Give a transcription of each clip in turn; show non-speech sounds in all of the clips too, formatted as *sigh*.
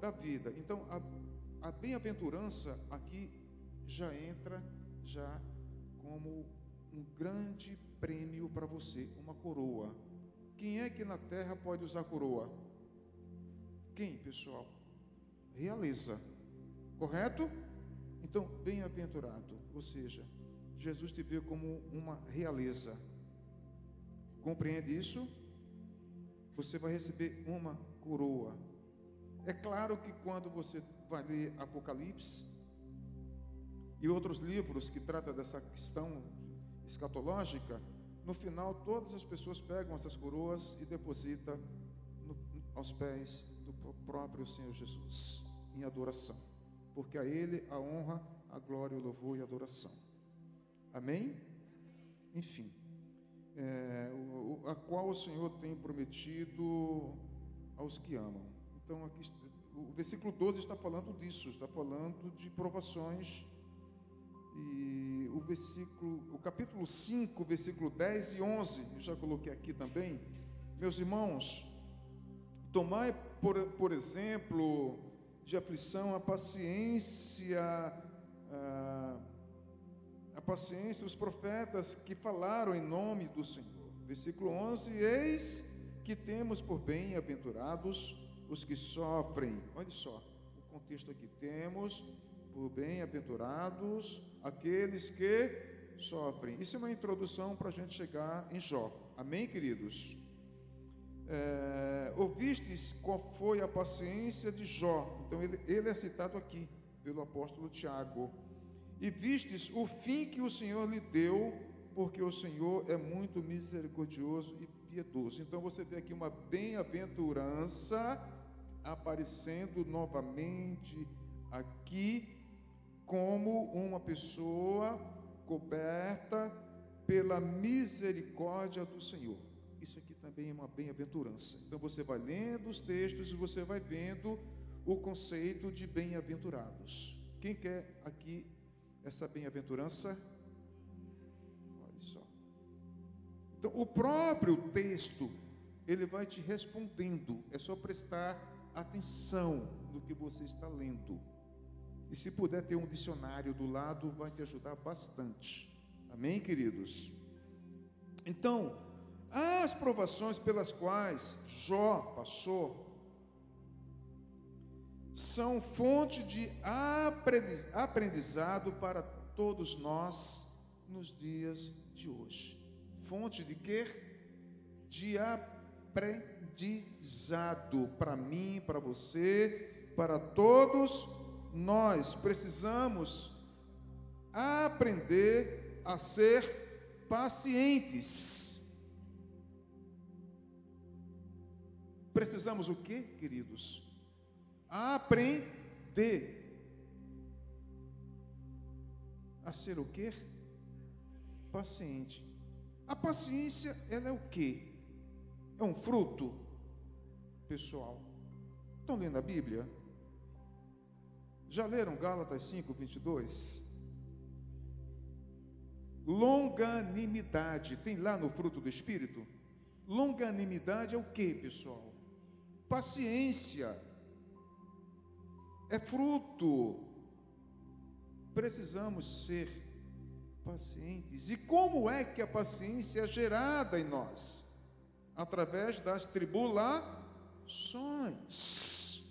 da vida. Então, a, a bem-aventurança aqui já entra já como um grande prêmio para você, uma coroa. Quem é que na terra pode usar coroa? Quem, pessoal? Realeza. Correto? Então, bem-aventurado, ou seja, Jesus te vê como uma realeza. Compreende isso? Você vai receber uma coroa. É claro que quando você vai ler Apocalipse e outros livros que tratam dessa questão escatológica, no final todas as pessoas pegam essas coroas e depositam no, aos pés do próprio Senhor Jesus, em adoração. Porque a Ele a honra, a glória, o louvor e a adoração. Amém? Enfim, é, a qual o Senhor tem prometido aos que amam. Então, aqui, o versículo 12 está falando disso, está falando de provações. E o versículo, o capítulo 5, versículo 10 e 11, eu já coloquei aqui também. Meus irmãos, tomai, por, por exemplo, de aflição a paciência, a, a paciência, os profetas que falaram em nome do Senhor. Versículo 11: Eis que temos por bem-aventurados os que sofrem. Olha só, o contexto aqui: temos por bem-aventurados aqueles que sofrem. Isso é uma introdução para a gente chegar em Jó. Amém, queridos? É, ouvistes qual foi a paciência de Jó? Então, ele, ele é citado aqui pelo apóstolo Tiago. E vistes o fim que o Senhor lhe deu, porque o Senhor é muito misericordioso e piedoso. Então você vê aqui uma bem-aventurança aparecendo novamente aqui como uma pessoa coberta pela misericórdia do Senhor. Isso aqui também é uma bem-aventurança. Então você vai lendo os textos e você vai vendo o conceito de bem-aventurados. Quem quer aqui essa bem-aventurança? Olha só. Então, o próprio texto, ele vai te respondendo. É só prestar atenção no que você está lendo. E se puder ter um dicionário do lado, vai te ajudar bastante. Amém, queridos? Então, as provações pelas quais Jó passou são fonte de aprendizado para todos nós nos dias de hoje. Fonte de quê? De aprendizado para mim, para você, para todos nós. Precisamos aprender a ser pacientes. Precisamos o que, queridos? aprender a ser o quê? Paciente. A paciência, ela é o quê? É um fruto, pessoal. Estão lendo a Bíblia? Já leram Gálatas 5, 22? Longanimidade, tem lá no fruto do Espírito? Longanimidade é o que, pessoal? Paciência é fruto. Precisamos ser pacientes. E como é que a paciência é gerada em nós? Através das tribulações.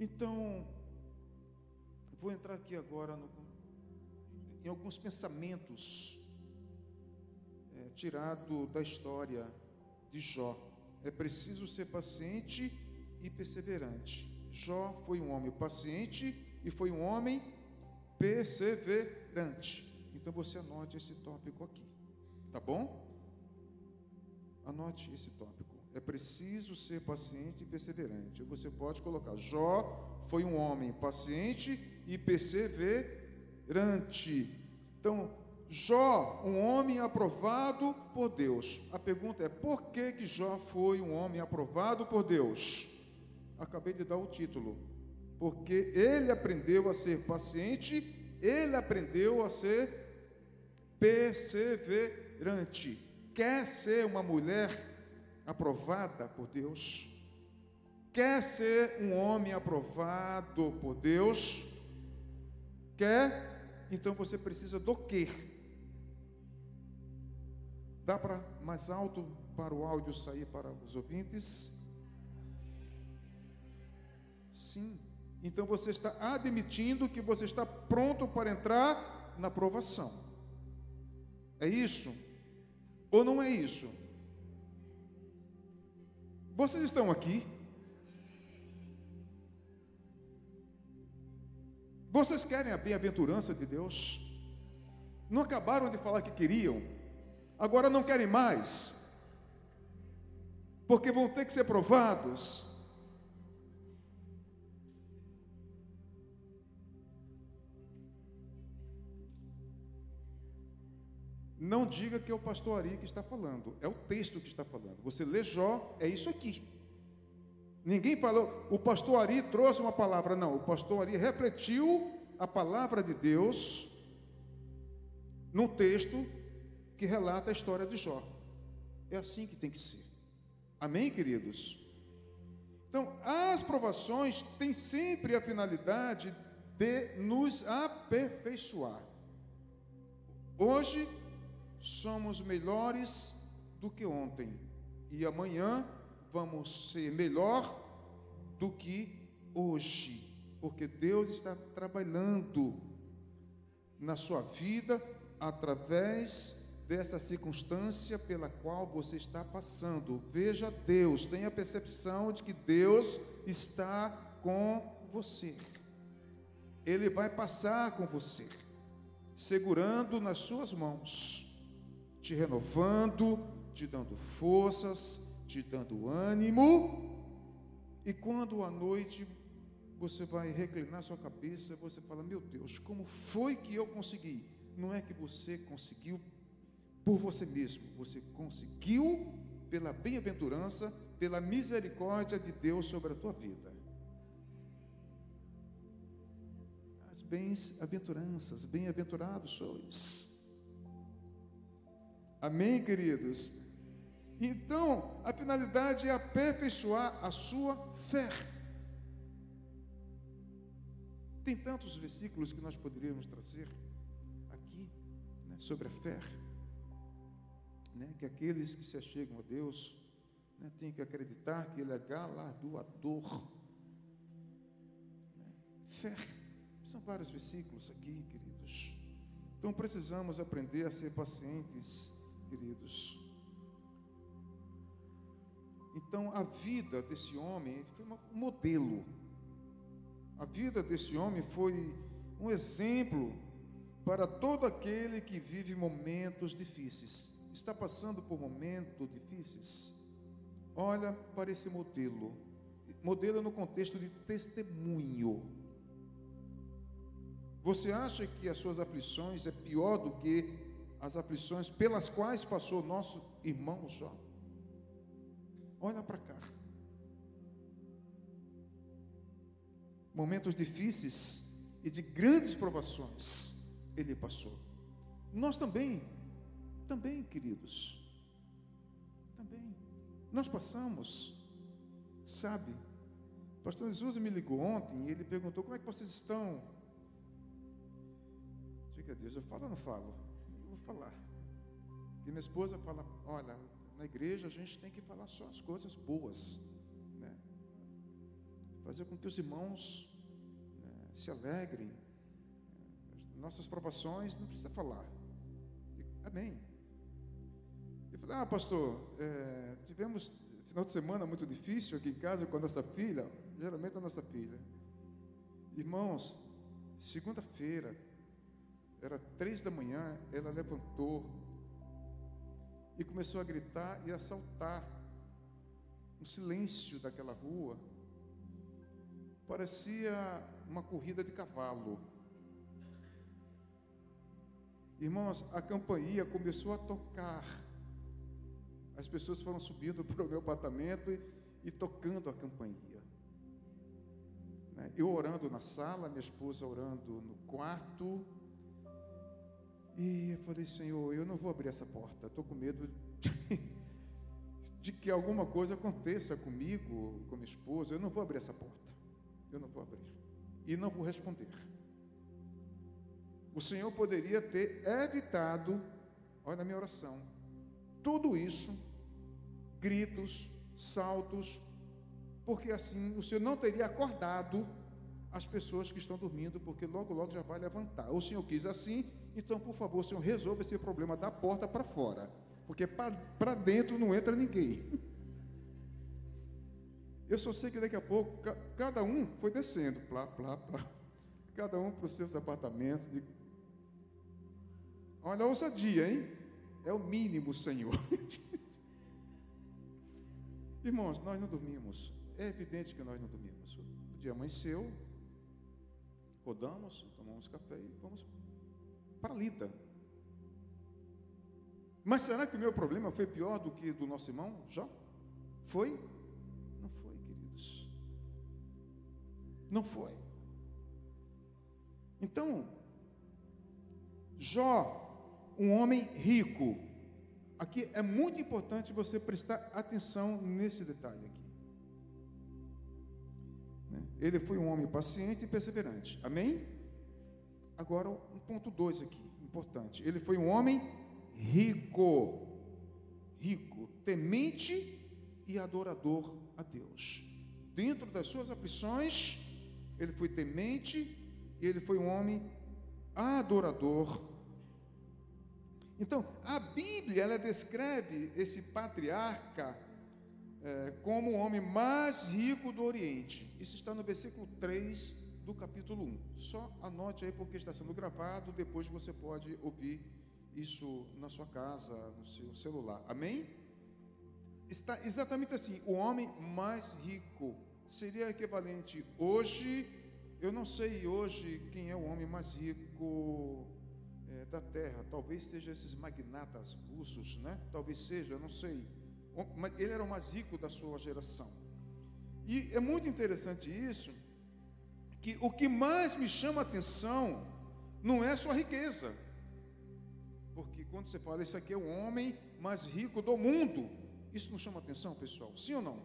Então, vou entrar aqui agora no, em alguns pensamentos é, tirado da história de Jó. É preciso ser paciente e perseverante. Jó foi um homem paciente e foi um homem perseverante. Então você anote esse tópico aqui, tá bom? Anote esse tópico. É preciso ser paciente e perseverante. Você pode colocar: Jó foi um homem paciente e perseverante. Então, Jó, um homem aprovado por Deus. A pergunta é: por que, que Jó foi um homem aprovado por Deus? Acabei de dar o título. Porque ele aprendeu a ser paciente, ele aprendeu a ser perseverante. Quer ser uma mulher aprovada por Deus? Quer ser um homem aprovado por Deus? Quer? Então você precisa do quê? Dá para mais alto para o áudio sair para os ouvintes? Sim. Então você está admitindo que você está pronto para entrar na provação. É isso? Ou não é isso? Vocês estão aqui? Vocês querem a bem-aventurança de Deus? Não acabaram de falar que queriam, agora não querem mais, porque vão ter que ser provados. Não diga que é o pastor Ari que está falando, é o texto que está falando. Você lê Jó, é isso aqui. Ninguém falou, o pastor Ari trouxe uma palavra. Não, o pastor Ari refletiu a palavra de Deus num texto que relata a história de Jó. É assim que tem que ser. Amém, queridos? Então, as provações têm sempre a finalidade de nos aperfeiçoar. Hoje somos melhores do que ontem, e amanhã vamos ser melhor do que hoje, porque Deus está trabalhando na sua vida através dessa circunstância pela qual você está passando. Veja Deus, tenha a percepção de que Deus está com você. Ele vai passar com você, segurando nas suas mãos, te renovando, te dando forças, te dando ânimo, e quando à noite você vai reclinar sua cabeça, você fala: Meu Deus, como foi que eu consegui? Não é que você conseguiu por você mesmo, você conseguiu pela bem-aventurança, pela misericórdia de Deus sobre a tua vida. As bens-aventuranças, bem-aventurados sois. Amém, queridos? Então, a finalidade é aperfeiçoar a sua fé. Tem tantos versículos que nós poderíamos trazer aqui né, sobre a fé, né, que aqueles que se achegam a Deus né, têm que acreditar que Ele é galardoador. Né. Fé, são vários versículos aqui, queridos. Então precisamos aprender a ser pacientes, queridos então, a vida desse homem foi um modelo. A vida desse homem foi um exemplo para todo aquele que vive momentos difíceis. Está passando por momentos difíceis? Olha para esse modelo. Modelo no contexto de testemunho. Você acha que as suas aflições é pior do que as aflições pelas quais passou nosso irmão Jó? Olha para cá. Momentos difíceis e de grandes provações ele passou. Nós também, também, queridos, também. Nós passamos, sabe? O pastor Jesus me ligou ontem e ele perguntou: como é que vocês estão? Diga a Deus, eu falo ou não falo? Vou falar. E minha esposa fala: olha, na igreja a gente tem que falar só as coisas boas, né? fazer com que os irmãos né, se alegrem. Nossas provações não precisa falar. Amém. Eu falei, ah, pastor, é, tivemos final de semana muito difícil aqui em casa com a nossa filha, geralmente a nossa filha. Irmãos, segunda-feira, era três da manhã, ela levantou, e começou a gritar e a saltar. Um silêncio daquela rua parecia uma corrida de cavalo. Irmãos, a campainha começou a tocar. As pessoas foram subindo *laughs* para o meu apartamento e, e tocando a campainha. Né? Eu orando na sala, minha esposa orando no quarto. E eu falei, Senhor, eu não vou abrir essa porta, estou com medo de, de que alguma coisa aconteça comigo, com minha esposa. Eu não vou abrir essa porta, eu não vou abrir. E não vou responder. O Senhor poderia ter evitado, olha a minha oração, tudo isso, gritos, saltos, porque assim o Senhor não teria acordado as pessoas que estão dormindo, porque logo, logo já vai levantar. O Senhor quis assim, então, por favor, Senhor, resolva esse problema da porta para fora, porque para dentro não entra ninguém. *laughs* Eu só sei que daqui a pouco, cada um foi descendo, plá, plá, plá, cada um para os seus apartamentos, de Olha a ousadia, hein? É o mínimo, Senhor. *laughs* Irmãos, nós não dormimos. É evidente que nós não dormimos. O dia amanheceu, rodamos, tomamos café e vamos para Lida. Mas será que o meu problema foi pior do que do nosso irmão Jó? Foi? Não foi, queridos. Não foi. Então, Jó um homem rico. Aqui é muito importante você prestar atenção nesse detalhe aqui. Né? Ele foi um homem paciente e perseverante. Amém? Agora, um ponto dois aqui, importante. Ele foi um homem rico. Rico, temente e adorador a Deus. Dentro das suas aflições, ele foi temente e ele foi um homem adorador então, a Bíblia ela descreve esse patriarca é, como o homem mais rico do Oriente. Isso está no versículo 3 do capítulo 1. Só anote aí porque está sendo gravado, depois você pode ouvir isso na sua casa, no seu celular. Amém? Está exatamente assim: o homem mais rico seria equivalente hoje. Eu não sei hoje quem é o homem mais rico é, da terra. Talvez seja esses magnatas russos, né? Talvez seja, não sei. Ele era o mais rico da sua geração. E é muito interessante isso, que o que mais me chama a atenção não é sua riqueza. Porque quando você fala, esse aqui é o homem mais rico do mundo, isso não chama atenção, pessoal? Sim ou não?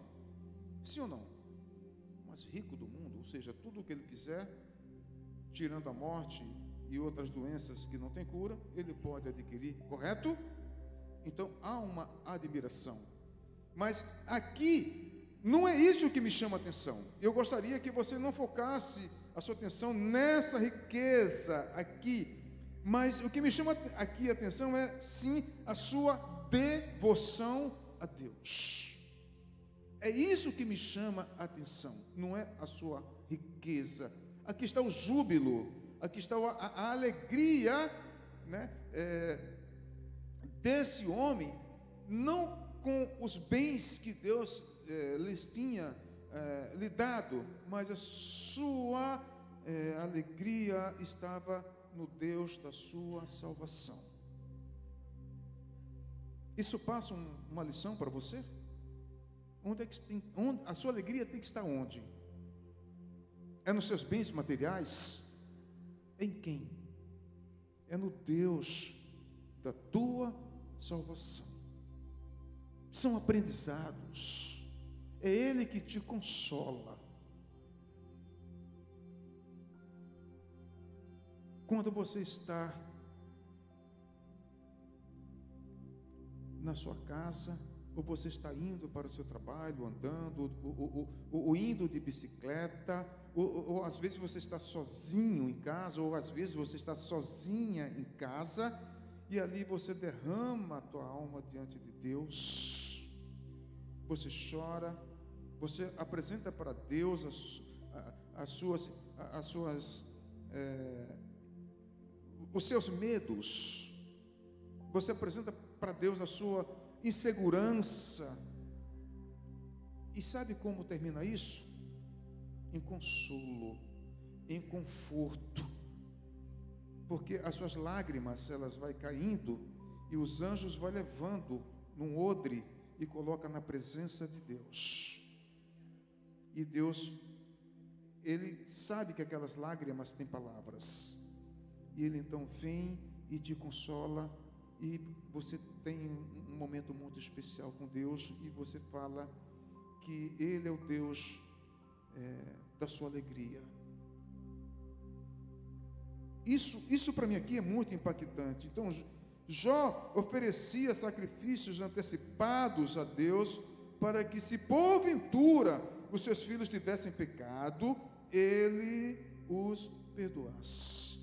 Sim ou não? Mais rico do mundo, ou seja, tudo o que ele quiser, tirando a morte e outras doenças que não têm cura, ele pode adquirir, correto? Então há uma admiração. Mas aqui não é isso que me chama a atenção. Eu gostaria que você não focasse a sua atenção nessa riqueza aqui, mas o que me chama aqui a atenção é sim a sua devoção a Deus. É isso que me chama a atenção, não é a sua riqueza. Aqui está o júbilo aqui está a, a alegria né, é, desse homem, não com os bens que Deus é, lhes tinha é, lhe dado, mas a sua é, alegria estava no Deus da sua salvação. Isso passa um, uma lição para você? Onde é que tem, onde, a sua alegria tem que estar onde? É nos seus bens materiais? Em quem? É no Deus da tua salvação. São aprendizados. É Ele que te consola. Quando você está na sua casa, ou você está indo para o seu trabalho, andando, ou, ou, ou, ou indo de bicicleta, ou, às vezes você está sozinho em casa, ou às vezes você está sozinha em casa, e ali você derrama a tua alma diante de Deus, você chora, você apresenta para Deus as, as suas, as suas é, os seus medos, você apresenta para Deus a sua insegurança. E sabe como termina isso? Em consolo, em conforto. Porque as suas lágrimas, elas vai caindo e os anjos vão levando num odre e coloca na presença de Deus. E Deus ele sabe que aquelas lágrimas têm palavras. E ele então vem e te consola e você tem um momento muito especial com Deus e você fala que Ele é o Deus é, da sua alegria. Isso, isso para mim aqui é muito impactante. Então, Jó oferecia sacrifícios antecipados a Deus para que, se porventura os seus filhos tivessem pecado, ele os perdoasse.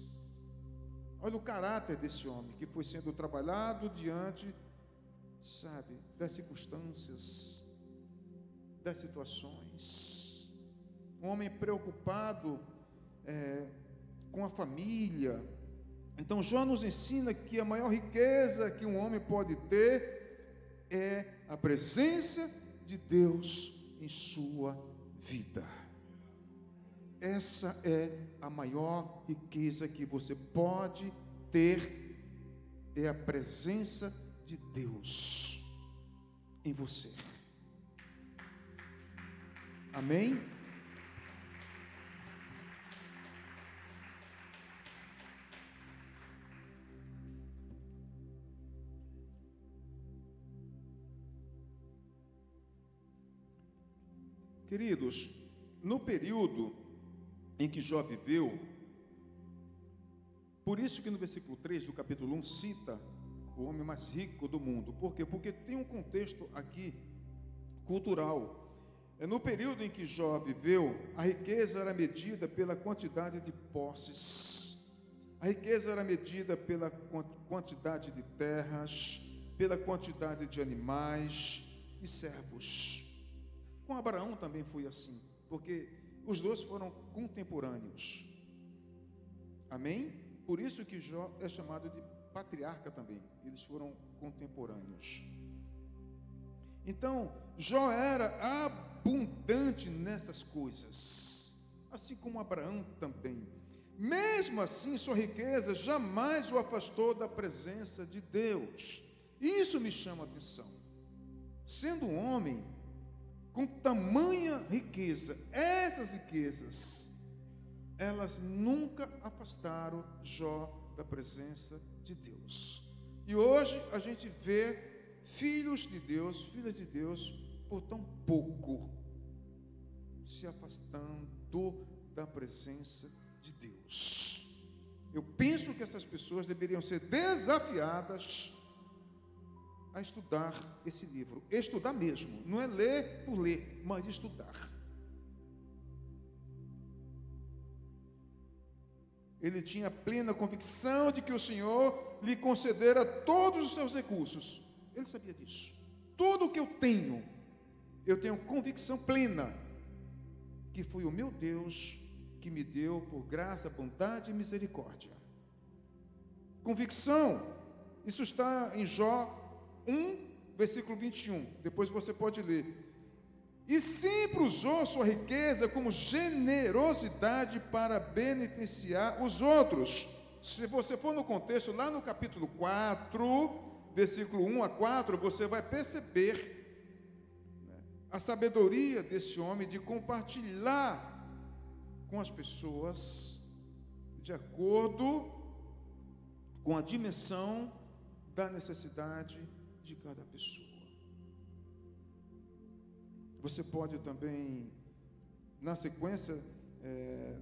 Olha o caráter desse homem que foi sendo trabalhado diante, sabe, das circunstâncias, das situações. Um homem preocupado é, com a família. Então, Jó nos ensina que a maior riqueza que um homem pode ter é a presença de Deus em sua vida. Essa é a maior riqueza que você pode ter, é a presença de Deus em você. Amém? Queridos, no período em que Jó viveu, por isso que no versículo 3 do capítulo 1 cita o homem mais rico do mundo. Por quê? Porque tem um contexto aqui cultural. É no período em que Jó viveu, a riqueza era medida pela quantidade de posses. A riqueza era medida pela quantidade de terras, pela quantidade de animais e servos. Com Abraão também foi assim, porque os dois foram contemporâneos. Amém? Por isso que Jó é chamado de patriarca também. Eles foram contemporâneos. Então, Jó era abundante nessas coisas, assim como Abraão também. Mesmo assim, sua riqueza jamais o afastou da presença de Deus. Isso me chama a atenção. Sendo um homem, com tamanha riqueza, essas riquezas, elas nunca afastaram Jó da presença de Deus. E hoje a gente vê filhos de Deus, filhas de Deus, por tão pouco, se afastando da presença de Deus. Eu penso que essas pessoas deveriam ser desafiadas a estudar esse livro. Estudar mesmo, não é ler por ler, mas estudar. Ele tinha plena convicção de que o Senhor lhe concedera todos os seus recursos. Ele sabia disso. Tudo o que eu tenho, eu tenho convicção plena que foi o meu Deus que me deu por graça, bondade e misericórdia. Convicção, isso está em Jó 1, versículo 21. Depois você pode ler. E sempre usou sua riqueza como generosidade para beneficiar os outros. Se você for no contexto, lá no capítulo 4, versículo 1 a 4, você vai perceber né, a sabedoria desse homem de compartilhar com as pessoas de acordo com a dimensão da necessidade de cada pessoa. Você pode também, na sequência, é,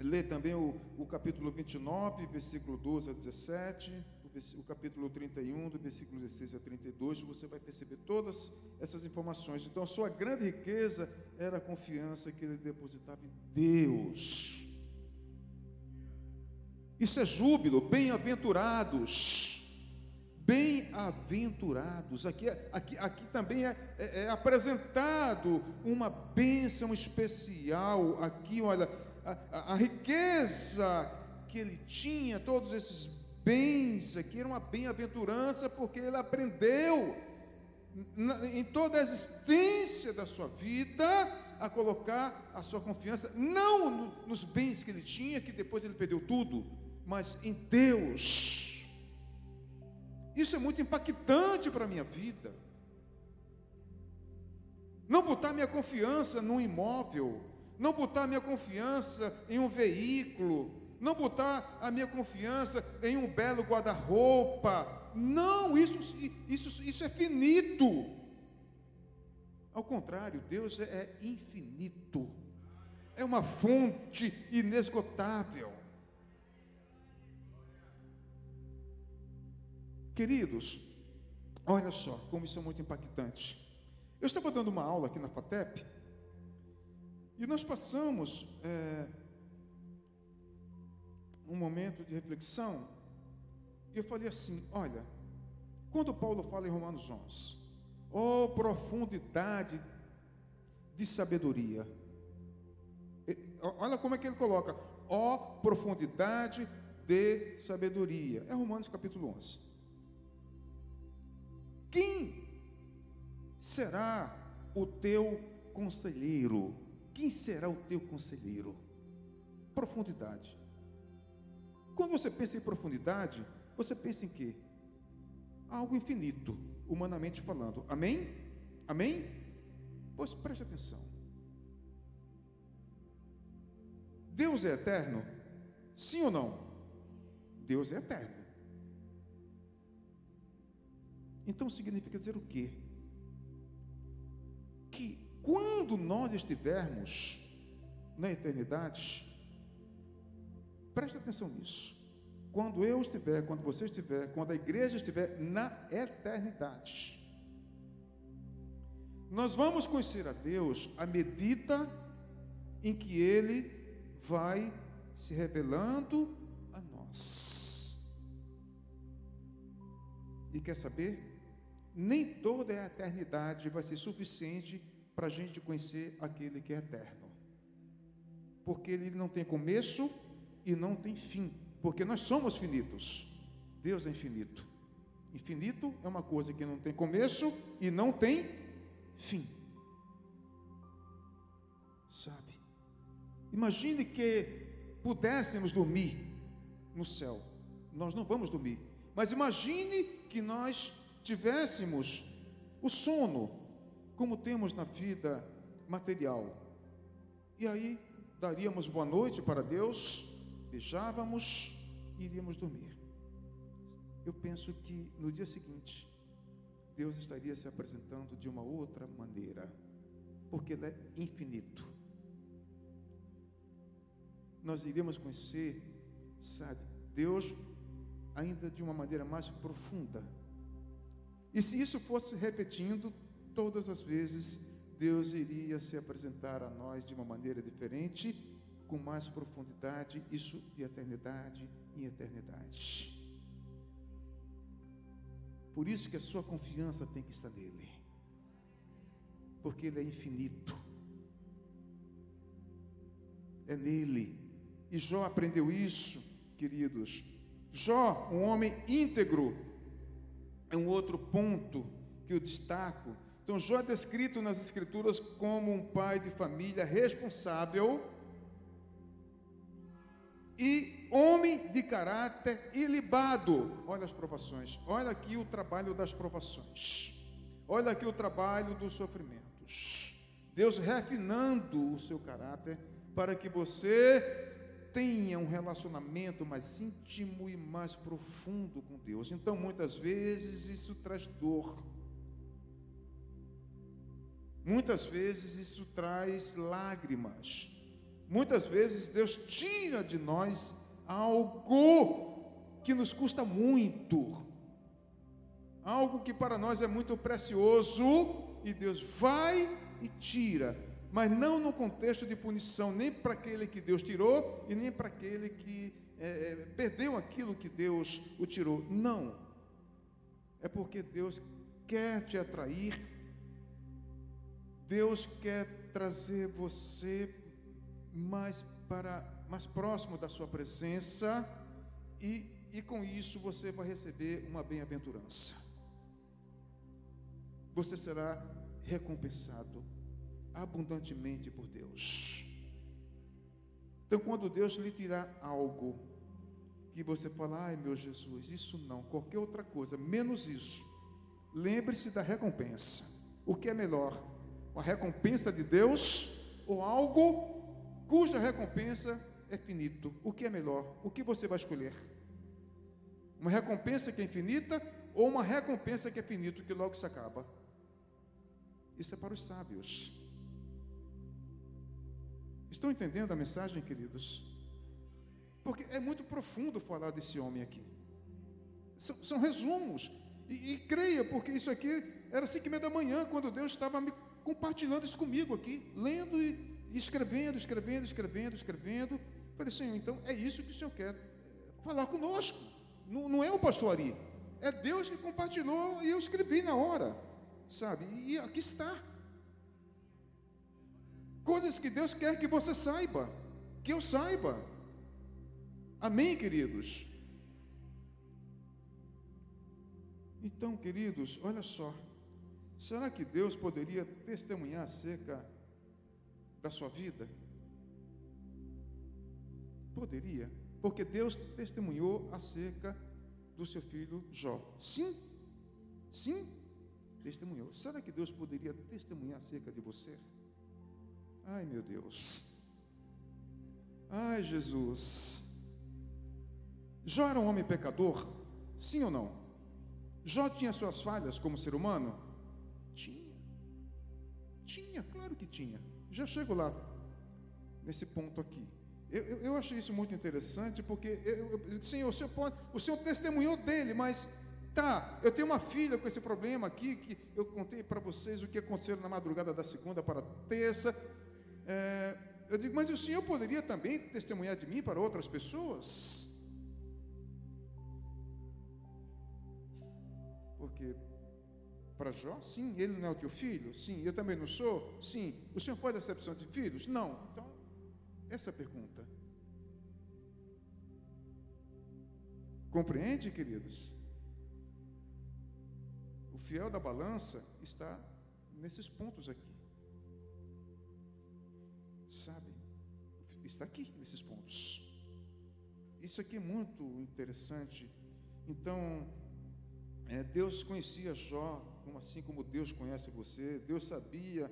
ler também o, o, capítulo 29, versículo 12 a 17, o, o capítulo 31, do versículo 16 a 32, você vai perceber todas essas informações. Então, sua grande riqueza era a confiança que ele depositava em Deus. Isso é júbilo, bem-aventurados Bem-aventurados. Aqui, aqui, aqui também é, é, é, apresentado uma bênção especial. Aqui, olha, a, a, a riqueza que ele tinha, todos esses bens aqui, era uma bem-aventurança, porque ele aprendeu na, em toda a existência da sua vida a colocar a sua confiança, não no, nos bens que ele tinha, que depois ele perdeu tudo, mas em Deus. Isso é muito impactante para a minha vida. Não botar minha confiança num imóvel, não botar minha confiança em um veículo, não botar a minha confiança em um belo guarda-roupa. Não, isso, isso, isso é finito. Ao contrário, Deus é, é infinito, é uma fonte inesgotável. Queridos, olha só como isso é muito impactante. Eu estava dando uma aula aqui na FATEP e nós passamos é, um momento de reflexão e eu falei assim: olha, quando Paulo fala em Romanos 11, oh profundidade de sabedoria, olha como é que ele coloca: ó oh, profundidade de sabedoria, é Romanos capítulo 11. Quem será o teu conselheiro? Quem será o teu conselheiro? Profundidade. Quando você pensa em profundidade, você pensa em quê? Algo infinito, humanamente falando. Amém? Amém? Pois preste atenção. Deus é eterno? Sim ou não? Deus é eterno. Então significa dizer o quê? Que quando nós estivermos na eternidade, preste atenção nisso. Quando eu estiver, quando você estiver, quando a igreja estiver na eternidade, nós vamos conhecer a Deus à medida em que Ele vai se revelando a nós. E quer saber? Nem toda a eternidade vai ser suficiente para a gente conhecer aquele que é eterno. Porque ele não tem começo e não tem fim. Porque nós somos finitos. Deus é infinito. Infinito é uma coisa que não tem começo e não tem fim. Sabe? Imagine que pudéssemos dormir no céu. Nós não vamos dormir. Mas imagine que nós tivéssemos o sono, como temos na vida material. E aí daríamos boa noite para Deus, beijávamos e iríamos dormir. Eu penso que no dia seguinte, Deus estaria se apresentando de uma outra maneira, porque Ele é infinito. Nós iríamos conhecer, sabe, Deus ainda de uma maneira mais profunda e se isso fosse repetindo, todas as vezes Deus iria se apresentar a nós de uma maneira diferente, com mais profundidade, isso de eternidade em eternidade. Por isso que a sua confiança tem que estar nele, porque ele é infinito. É nele. E Jó aprendeu isso, queridos. Jó, um homem íntegro, é um outro ponto que eu destaco. Então, Jó é descrito nas Escrituras como um pai de família responsável e homem de caráter ilibado. Olha as provações, olha aqui o trabalho das provações, olha aqui o trabalho dos sofrimentos. Deus refinando o seu caráter para que você tenha um relacionamento mais íntimo e mais profundo com Deus. Então, muitas vezes, isso traz dor. Muitas vezes, isso traz lágrimas. Muitas vezes, Deus tira de nós algo que nos custa muito. Algo que para nós é muito precioso. E Deus vai e tira mas não no contexto de punição, nem para aquele que Deus tirou e nem para aquele que é, é, perdeu aquilo que Deus o tirou. Não. É porque Deus quer te atrair, Deus quer trazer você mais para mais próximo da sua presença e, e com isso você vai receber uma bem-aventurança. Você será recompensado abundantemente por Deus. Então, quando Deus lhe tirar algo, que você fala, ai meu Jesus, isso não, qualquer outra coisa, menos isso, lembre-se da recompensa. O que é melhor? A recompensa de Deus ou algo cuja recompensa é finito. O que é melhor? O que você vai escolher? Uma recompensa que é infinita ou uma recompensa que é finito, que logo se acaba? Isso é para os sábios. Estão entendendo a mensagem, queridos? Porque é muito profundo falar desse homem aqui. São, são resumos. E, e, creia, porque isso aqui era cinco e meia da manhã, quando Deus estava me compartilhando isso comigo aqui, lendo e, escrevendo, escrevendo, escrevendo, escrevendo. Falei, Senhor, então é isso que o Senhor quer falar conosco. Não, não é o pastor Ari. É Deus que compartilhou e eu escrevi na hora. Sabe? E aqui está. Coisas que Deus quer que você saiba, que eu saiba. Amém, queridos? Então, queridos, olha só. Será que Deus poderia testemunhar acerca da sua vida? Poderia, porque Deus testemunhou acerca do seu filho Jó. Sim, sim, testemunhou. Será que Deus poderia testemunhar acerca de você? Ai, meu Deus. Ai, Jesus. Jó era um homem pecador? Sim ou não? Jó tinha suas falhas como ser humano? Tinha. Tinha, claro que tinha. Já chego lá, nesse ponto aqui. Eu, eu, eu achei isso muito interessante, porque, eu, eu, Senhor, o Senhor, pode, o Senhor testemunhou dele, mas Tá, eu tenho uma filha com esse problema aqui, que eu contei para vocês o que aconteceu na madrugada da segunda para terça. É, eu digo, mas o senhor poderia também testemunhar de mim para outras pessoas? Porque para Jó, sim, ele não é o teu filho? Sim, eu também não sou? Sim. O senhor faz acepção de filhos? Não. Então, essa é a pergunta. Compreende, queridos? O fiel da balança está nesses pontos aqui sabe? Está aqui nesses pontos. Isso aqui é muito interessante. Então, é, Deus conhecia Jó, como assim como Deus conhece você. Deus sabia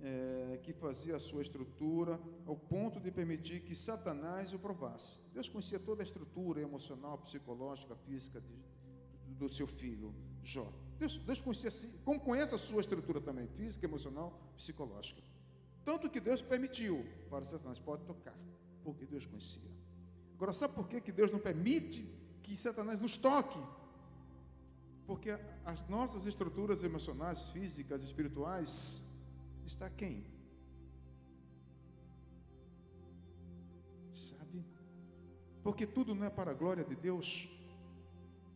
é, que fazia a sua estrutura ao ponto de permitir que Satanás o provasse. Deus conhecia toda a estrutura emocional, psicológica, física de, do seu filho, Jó. Deus, Deus conhecia como conhece a sua estrutura também, física, emocional, psicológica. Tanto que Deus permitiu para Satanás, pode tocar, porque Deus conhecia. Agora, sabe por que, que Deus não permite que Satanás nos toque? Porque as nossas estruturas emocionais, físicas, espirituais, está quem? Sabe? Porque tudo não é para a glória de Deus.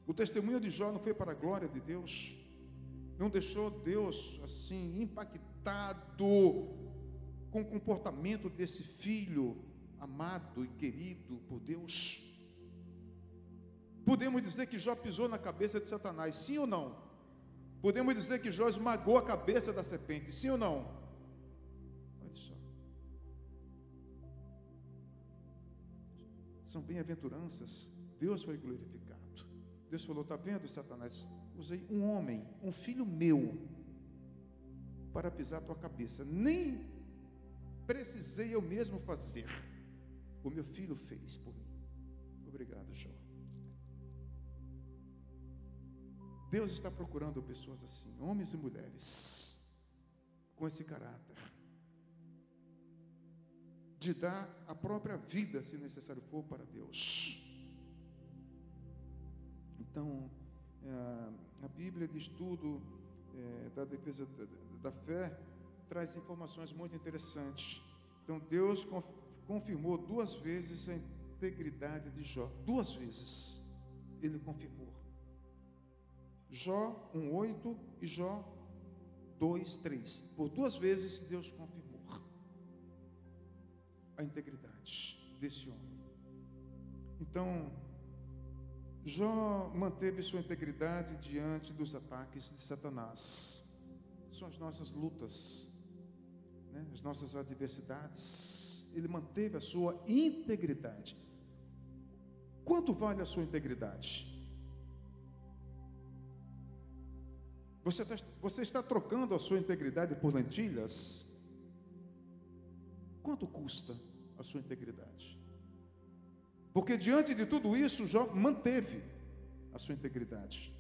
O testemunho de Jó não foi para a glória de Deus. Não deixou Deus assim impactado com o comportamento desse filho amado e querido por Deus? Podemos dizer que Jó pisou na cabeça de Satanás, sim ou não? Podemos dizer que Jó esmagou a cabeça da serpente, sim ou não? Olha só. São bem-aventuranças. Deus foi glorificado. Deus falou: está vendo, Satanás? Usei um homem, um filho meu, para pisar a tua cabeça. Nem precisei eu mesmo fazer. O meu filho fez por mim. Obrigado, Jó. Deus está procurando pessoas assim, homens e mulheres, com esse caráter, de dar a própria vida, se necessário for, para Deus. Então, é, a Bíblia de estudo é, da defesa da fé traz informações muito interessantes. Então, Deus confirmou duas vezes a integridade de Jó. Duas vezes ele confirmou. Jó 1,8 e Jó 2,3. Por duas vezes Deus confirmou a integridade desse homem. Então, Jó manteve sua integridade diante dos ataques de Satanás. São as nossas lutas né, as nossas adversidades, ele manteve a sua integridade. Quanto vale a sua integridade? Você está, você está trocando a sua integridade por lentilhas? Quanto custa a sua integridade? Porque diante de tudo isso, Jó manteve a sua integridade.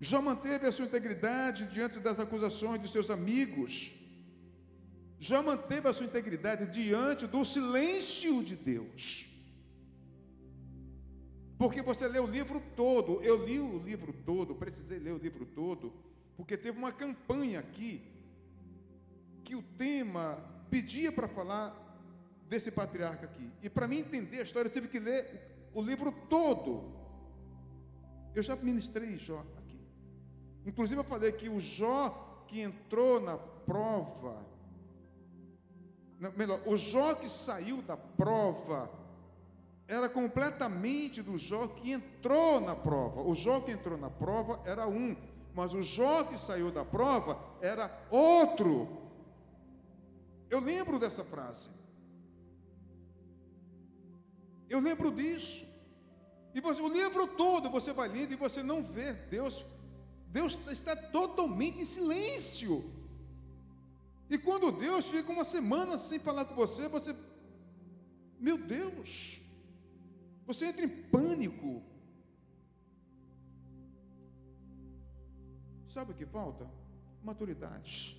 Jó manteve a sua integridade diante das acusações de seus amigos. Jó manteve a sua integridade diante do silêncio de Deus. Porque você lê o livro todo, eu li o livro todo, precisei ler o livro todo, porque teve uma campanha aqui que o tema pedia para falar desse patriarca aqui. E para mim entender a história, eu tive que ler o livro todo. Eu já ministrei Jó. Inclusive eu falei que o Jó que entrou na prova, melhor, o Jó que saiu da prova era completamente do Jó que entrou na prova. O Jó que entrou na prova era um, mas o Jó que saiu da prova era outro. Eu lembro dessa frase. Eu lembro disso. E você, o livro todo você vai lendo e você não vê Deus. Deus está totalmente em silêncio. E quando Deus fica uma semana sem falar com você, você, meu Deus, você entra em pânico. Sabe o que falta? Maturidade.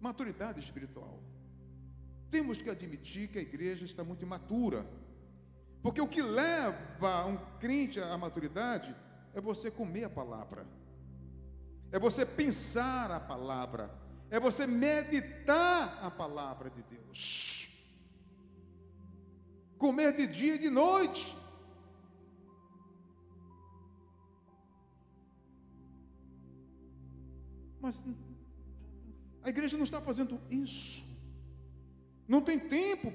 Maturidade espiritual. Temos que admitir que a igreja está muito imatura. Porque o que leva um crente à maturidade é você comer a palavra, é você pensar a palavra, é você meditar a palavra de Deus comer de dia e de noite. Mas a igreja não está fazendo isso. Não tem tempo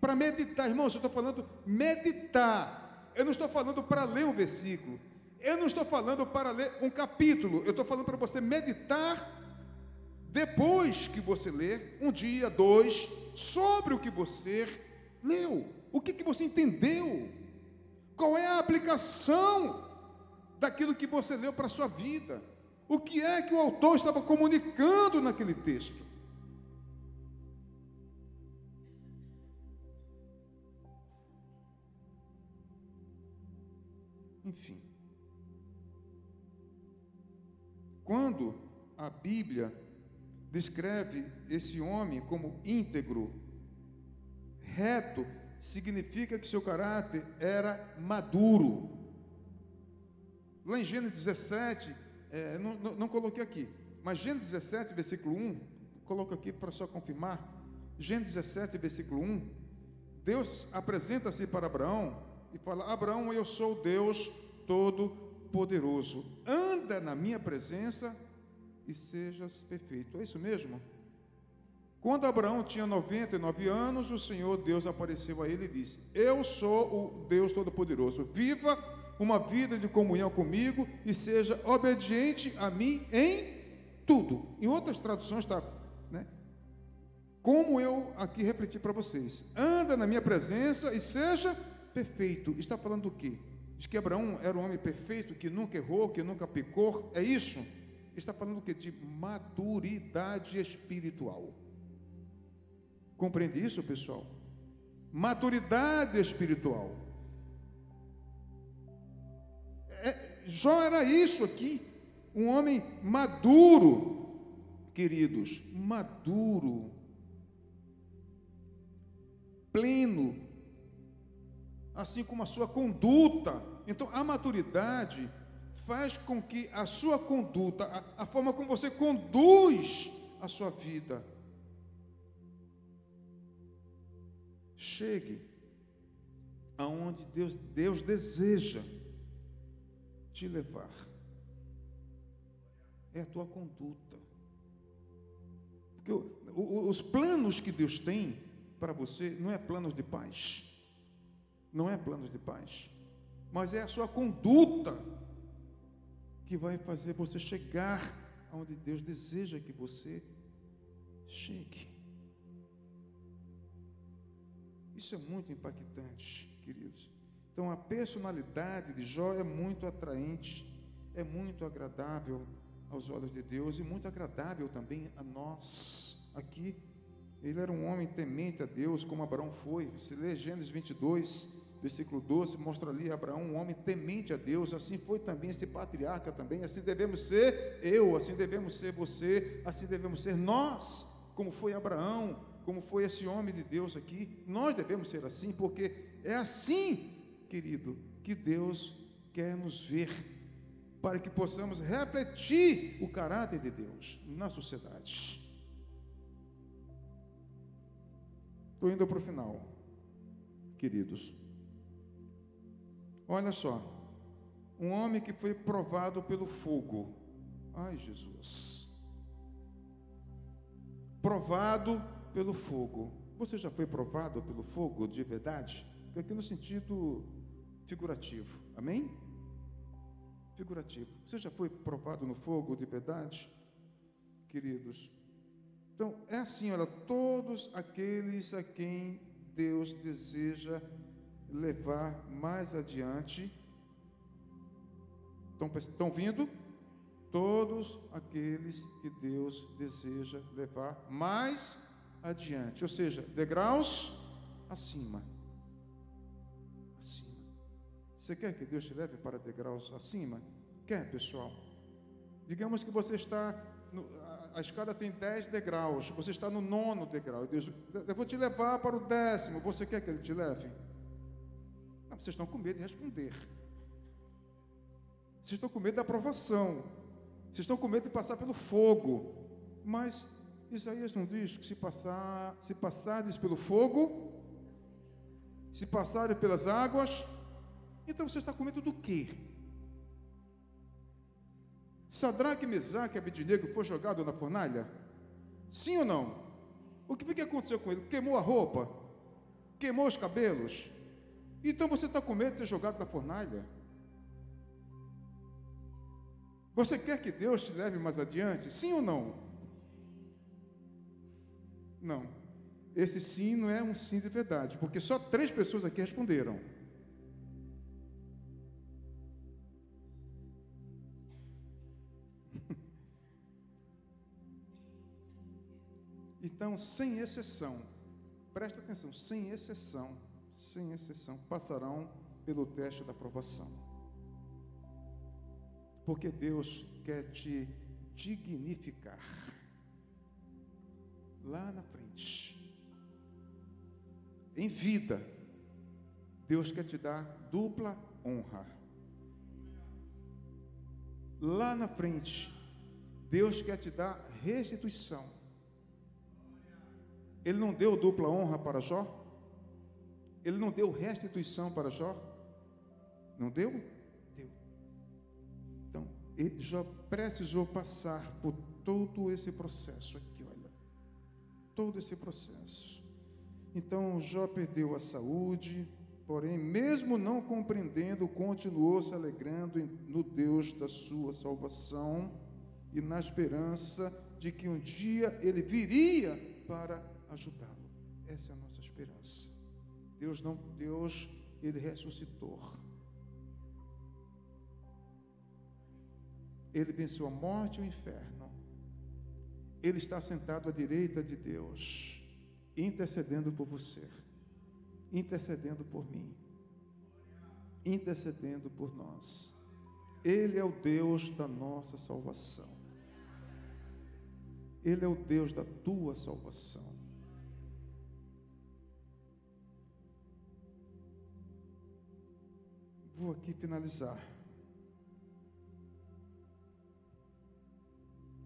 para meditar, irmãos. Eu estou falando meditar. Eu não estou falando para ler um versículo. Eu não estou falando para ler um capítulo. Eu estou falando para você meditar depois que você ler, um dia, dois, sobre o que você leu. O que, que você entendeu? Qual é a aplicação daquilo que você leu para a sua vida? O que é que o autor estava comunicando naquele texto? Quando a Bíblia descreve esse homem como íntegro, reto, significa que seu caráter era maduro. Lá em Gênesis 17, é, não, não, não, coloquei aqui, mas Gênesis 17, versículo 1, coloco aqui para só confirmar. Gênesis 17, versículo 1, Deus apresenta-se para Abraão e fala: Abraão, eu sou Deus Todo-Poderoso, anda na minha presença e sejas perfeito. É isso mesmo? Quando Abraão tinha 99 anos, o Senhor Deus apareceu a ele e disse: Eu sou o Deus Todo-Poderoso. Viva uma vida de comunhão comigo e seja obediente a mim em tudo. Em outras traduções está, né? Como eu aqui refleti para vocês: anda na minha presença e seja perfeito. Está falando do quê? Diz que Abraão era um homem perfeito, que nunca errou, que nunca pecou. É isso? Está falando do quê? De maturidade espiritual. Compreende isso, pessoal? Maturidade espiritual. É, Jó era isso aqui, um homem maduro, queridos, maduro, pleno, assim como a sua conduta. Então, a maturidade faz com que a sua conduta, a, a forma como você conduz a sua vida, chegue aonde Deus, Deus deseja te levar. É a tua conduta. Porque o, o, os planos que Deus tem para você não é planos de paz. Não é planos de paz. Mas é a sua conduta que vai fazer você chegar aonde Deus deseja que você chegue. Isso é muito impactante, queridos. Então, a personalidade de Jó é muito atraente, é muito agradável aos olhos de Deus e muito agradável também a nós aqui Ele era um homem temente a Deus, como Abraão foi. Se lê Gênesis 22, versículo 12, mostra ali Abraão, um homem temente a Deus. Assim foi também esse patriarca também. Assim devemos ser eu, assim devemos ser você, assim devemos ser nós, como foi Abraão, como foi esse homem de Deus aqui. Nós devemos ser assim, porque é assim, querido, que Deus quer nos ver, para que possamos refletir o caráter de Deus na sociedade. Estou indo para o final, queridos. Olha só, um homem que foi provado pelo fogo. Ai, Jesus. Provado pelo fogo. Você já foi provado pelo fogo de verdade? Aqui no sentido figurativo. Amém? Figurativo. Você já foi provado no fogo de verdade? Queridos, então, é assim, olha, todos aqueles a quem Deus deseja levar mais adiante, estão, estão vindo? Todos aqueles que Deus deseja levar mais adiante, ou seja, degraus acima. Acima. Você quer que Deus te leve para degraus acima? Quer, pessoal? Digamos que você está no, a escada tem dez degraus, você está no nono degrau. Deus, eu vou te levar para o décimo. Você quer que ele te leve? Vocês estão com medo de responder. Vocês estão com medo da aprovação. Vocês estão com medo de passar pelo fogo. Mas Isaías não diz que se passar, se passares pelo fogo, se passares pelas águas, então você está com medo do quê? Sadraque, Mesaque e Abednego foi jogado na fornalha? Sim ou não? O que, que aconteceu com ele? Queimou a roupa? Queimou os cabelos? Então você está com medo de ser jogado na fornalha? Você quer que Deus te leve mais adiante? Sim ou não? Não. Esse sim não é um sim de verdade, porque só três pessoas aqui responderam. *laughs* Então, sem exceção, presta atenção, sem exceção, sem exceção, passarão pelo teste da aprovação. Porque Deus quer te dignificar lá na frente. Em vida, Deus quer te dar dupla honra. Lá na frente, Deus quer te dar restituição. Ele não deu dupla honra para Jó? Ele não deu restituição para Jó? Não deu? Deu. Então, ele, Jó precisou passar por todo esse processo aqui, olha. Todo esse processo. Então, Jó perdeu a saúde, porém, mesmo não compreendendo, continuou se alegrando no Deus da sua salvação e na esperança de que um dia ele viria para ajudá-lo. Essa é a nossa esperança. Deus não, Deus, ele ressuscitou. Ele venceu a morte e o inferno. Ele está sentado à direita de Deus, intercedendo por você, intercedendo por mim, intercedendo por nós. Ele é o Deus da nossa salvação. Ele é o Deus da tua salvação. Vou aqui finalizar.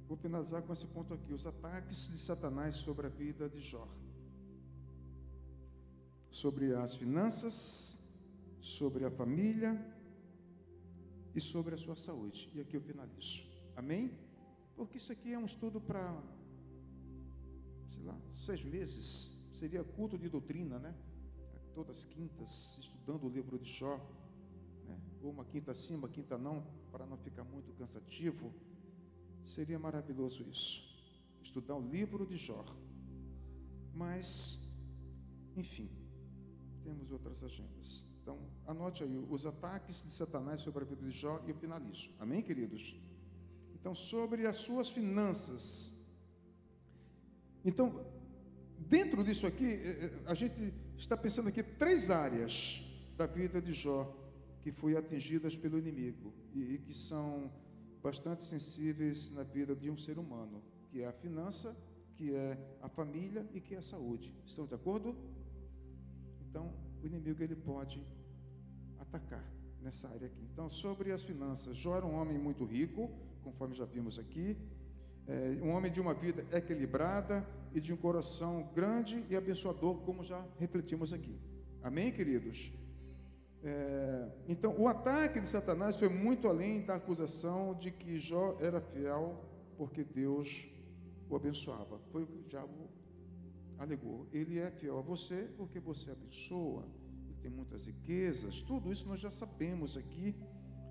Vou finalizar com esse ponto aqui: os ataques de Satanás sobre a vida de Jó, sobre as finanças, sobre a família e sobre a sua saúde. E aqui eu finalizo. Amém? Porque isso aqui é um estudo para, sei lá, seis meses. Seria culto de doutrina, né? Todas as quintas, estudando o livro de Jó ou uma quinta sim, uma quinta não, para não ficar muito cansativo, seria maravilhoso isso. Estudar o livro de Jó. Mas, enfim, temos outras agendas. Então, anote aí os ataques de Satanás sobre a vida de Jó e eu finalizo. Amém, queridos? Então, sobre as suas finanças. Então, dentro disso aqui, é, é, a gente está pensando aqui três áreas da vida de Jó que foi atingidas pelo inimigo e, e que são bastante sensíveis na vida de um ser humano, que é a finança, que é a família e que é a saúde. Estão de acordo? Então, o inimigo ele pode atacar nessa área aqui. Então, sobre as finanças, Jó era um homem muito rico, conforme já vimos aqui, é, um homem de uma vida equilibrada e de um coração grande e abençoador, como já refletimos aqui. Amém, queridos? É, então, o ataque de Satanás foi muito além da acusação de que Jó era fiel porque Deus o abençoava. Foi o que o diabo alegou. Ele é fiel a você porque você abençoa, ele tem muitas riquezas, tudo isso nós já sabemos aqui.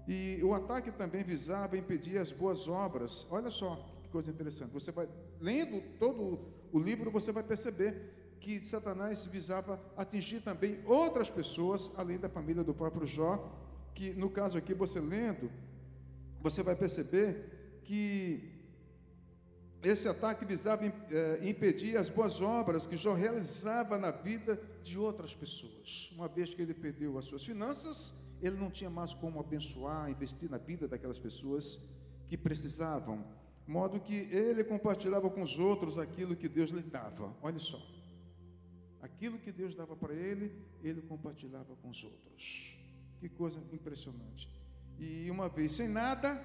E o ataque também visava impedir as boas obras. Olha só que coisa interessante. Você vai lendo todo o livro, você vai perceber que Satanás visava atingir também outras pessoas, além da família do próprio Jó, que no caso aqui, você lendo, você vai perceber que esse ataque visava eh, impedir as boas obras que Jó realizava na vida de outras pessoas. Uma vez que ele perdeu as suas finanças, ele não tinha mais como abençoar, investir na vida daquelas pessoas que precisavam, modo que ele compartilhava com os outros aquilo que Deus lhe dava. Olha só. Aquilo que Deus dava para ele, ele compartilhava com os outros. Que coisa impressionante. E uma vez sem nada,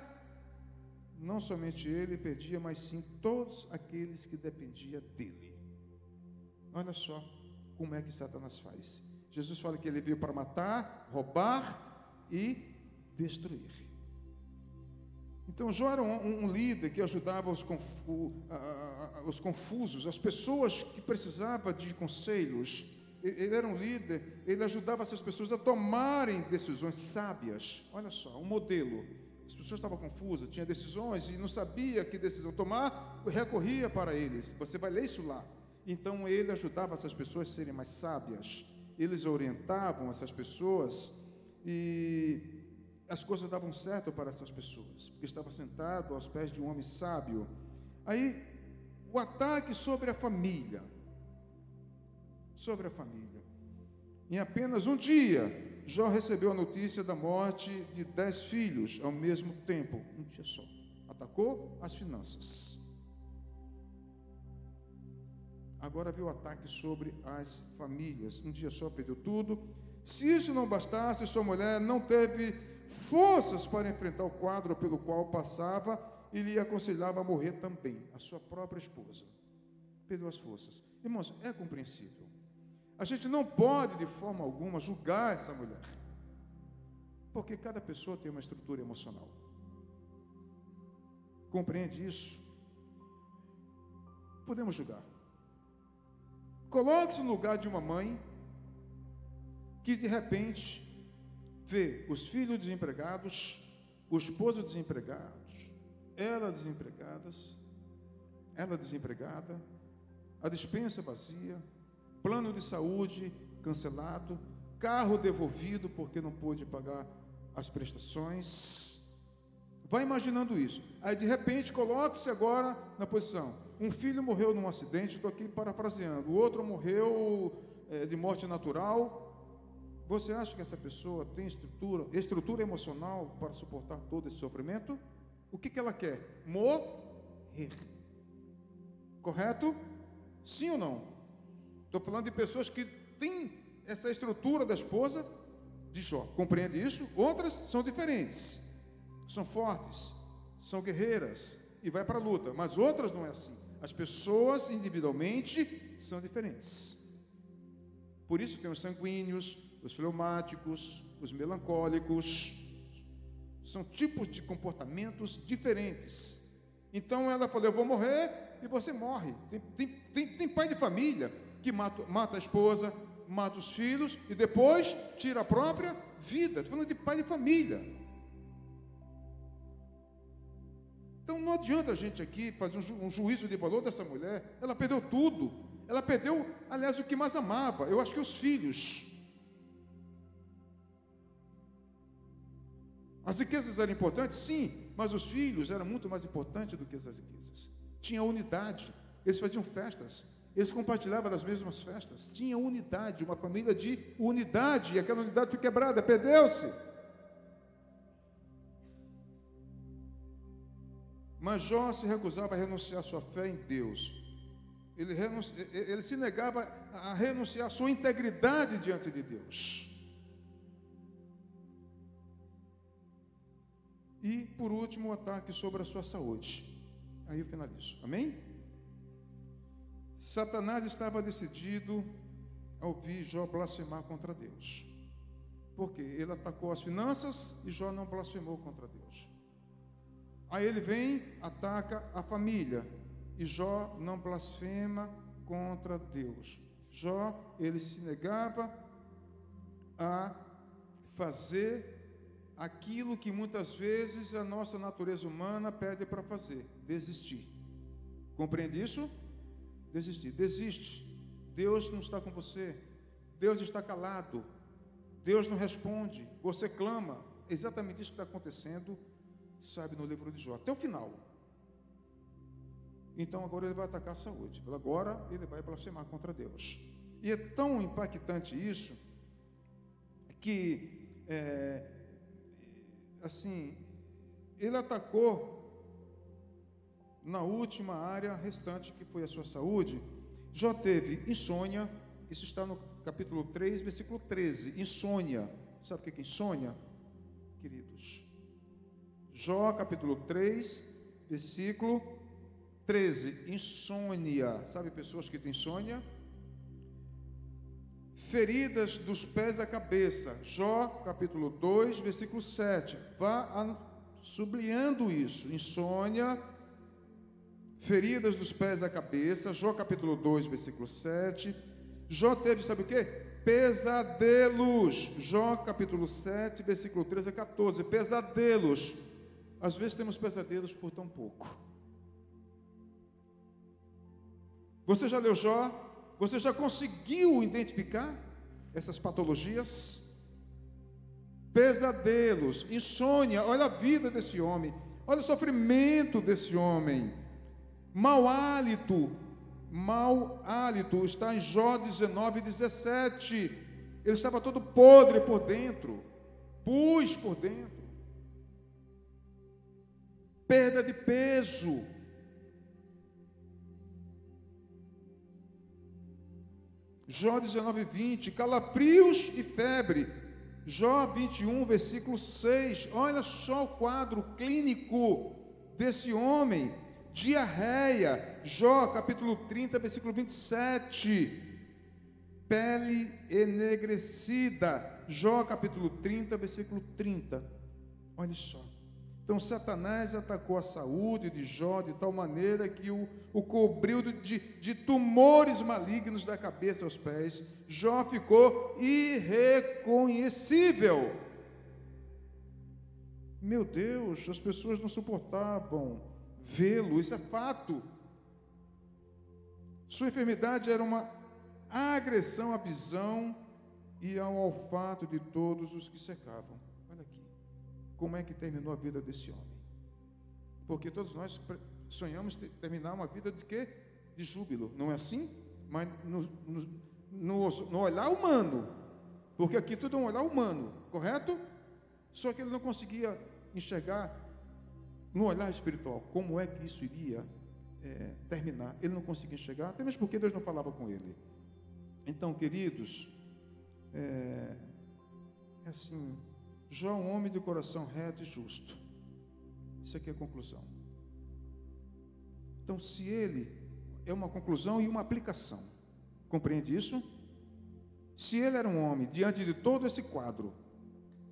não somente ele perdia, mas sim todos aqueles que dependiam dele. Olha só como é que Satanás faz. Jesus fala que ele veio para matar, roubar e destruir. Então Jó era um, um líder que ajudava os, confu, os, confusos, as pessoas que precisavam de conselhos. Ele era um líder, ele ajudava essas pessoas a tomarem decisões sábias. Olha só, um modelo. As pessoas estavam confusas, tinham decisões e não sabia que decisão tomar, recorria para eles. Você vai ler isso lá. Então ele ajudava essas pessoas a serem mais sábias. Eles orientavam essas pessoas e as coisas davam certo para essas pessoas, porque estava sentado aos pés de um homem sábio. Aí, o ataque sobre a família. Sobre a família. Em apenas um dia, Jó recebeu a notícia da morte de dez filhos ao mesmo tempo, um dia só. Atacou as finanças. Agora viu o ataque sobre as famílias. Um dia só perdeu tudo. Se isso não bastasse, sua mulher não teve forças para enfrentar o quadro pelo qual passava e lhe aconselhava a morrer também, a sua própria esposa. Perdeu as forças. Irmãos, é compreensível. A gente não pode, de forma alguma, julgar essa mulher, porque cada pessoa tem uma estrutura emocional. Compreende isso? Podemos julgar. Coloque-se no lugar de uma mãe que de repente vê os filhos desempregados, o esposo desempregado, ela desempregadas, ela desempregada, a dispensa vazia, plano de saúde cancelado, carro devolvido porque não pôde pagar as prestações. Vai imaginando isso. Aí de repente coloque-se agora na posição. Um filho morreu num acidente, estou aqui parafraseando. O outro morreu é, de morte natural. Você acha que essa pessoa tem estrutura, estrutura emocional para suportar todo esse sofrimento? O que, que ela quer? Morrer. Correto? Sim ou não? Estou falando de pessoas que têm essa estrutura da esposa de Jó. Compreende isso? Outras são diferentes. São fortes, são guerreiras e vai para a luta. Mas outras não é assim. As pessoas individualmente são diferentes. Por isso tem os sanguíneos, os fleumáticos, os melancólicos. São tipos de comportamentos diferentes. Então ela falou: Eu vou morrer e você morre. Tem, tem, tem, tem pai de família que mata, mata a esposa, mata os filhos e depois tira a própria vida. Estou falando de pai de família. Então não adianta a gente aqui fazer um, ju um juízo de valor dessa mulher. Ela perdeu tudo. Ela perdeu, aliás, o que mais amava. Eu acho que os filhos. As riquezas eram importantes? Sim, mas os filhos eram muito mais importantes do que as riquezas. Tinha unidade, eles faziam festas. Eles compartilhavam das mesmas festas. Tinha unidade, uma família de unidade. E aquela unidade foi quebrada, perdeu-se. Mas Jó se recusava a renunciar sua fé em Deus. Ele, ele se negava a renunciar sua integridade diante de Deus. E, por último, o ataque sobre a sua saúde. Aí eu finalizo. Amém? Satanás estava decidido a ouvir Jó blasfemar contra Deus. Por quê? Ele atacou as finanças e Jó não blasfemou contra Deus. Aí ele vem, ataca a família. E Jó não blasfema contra Deus. Jó, ele se negava a fazer aquilo que muitas vezes a nossa natureza humana pede para fazer: desistir. Compreende isso? Desistir. Desiste. Deus não está com você. Deus está calado. Deus não responde. Você clama. Exatamente isso que está acontecendo sabe, no livro de Jó, até o final. Então agora ele vai atacar a saúde. Agora ele vai blasfemar contra Deus. E é tão impactante isso que, é, assim, ele atacou na última área restante que foi a sua saúde. Jó teve insônia, isso está no capítulo 3, versículo 13. Insônia. Sabe o que é insônia, queridos? Jó capítulo 3, versículo 13. Insônia. Sabe pessoas que têm insônia? Feridas dos pés à cabeça. Jó capítulo 2, versículo 7. Vá sublinhando isso. Insônia. Feridas dos pés à cabeça. Jó capítulo 2, versículo 7. Jó teve, sabe o que? Pesadelos. Jó capítulo 7, versículo 13 a 14. Pesadelos às vezes temos pesadelos por tão pouco. Você já leu Jó? Você já conseguiu identificar essas patologias? Pesadelos, insônia, olha a vida desse homem, olha o sofrimento desse homem. Mau hálito, mau hálito, está em Jó 19, 17. Ele estava todo podre por dentro, pus por dentro perda de peso. Jó 19, 20, calafrios e febre. Jó 21, versículo 6. Olha só o quadro clínico desse homem. Diarreia. Jó capítulo 30, versículo 27. Pele enegrecida. Jó capítulo 30, versículo 30. Olha só. Então Satanás atacou a saúde de Jó de tal maneira que o, o cobriu de, de tumores malignos da cabeça aos pés. Jó ficou irreconhecível. Meu Deus, as pessoas não suportavam vê-lo, isso é fato. Sua enfermidade era uma agressão à visão e ao olfato de todos os que cercavam como é que terminou a vida desse homem. Porque todos nós sonhamos terminar uma vida de quê? De júbilo, não é assim? Mas no, no, no, olhar humano, porque aqui tudo é um olhar humano, correto? Só que ele não conseguia enxergar no olhar espiritual como é que isso iria é, terminar. Ele não conseguia enxergar, até mesmo porque Deus não falava com ele. Então, queridos, é, é assim, Jó é um homem de coração reto e justo. Isso aqui é a conclusão. Então, se ele é uma conclusão e uma aplicação, compreende isso? Se ele era um homem diante de todo esse quadro,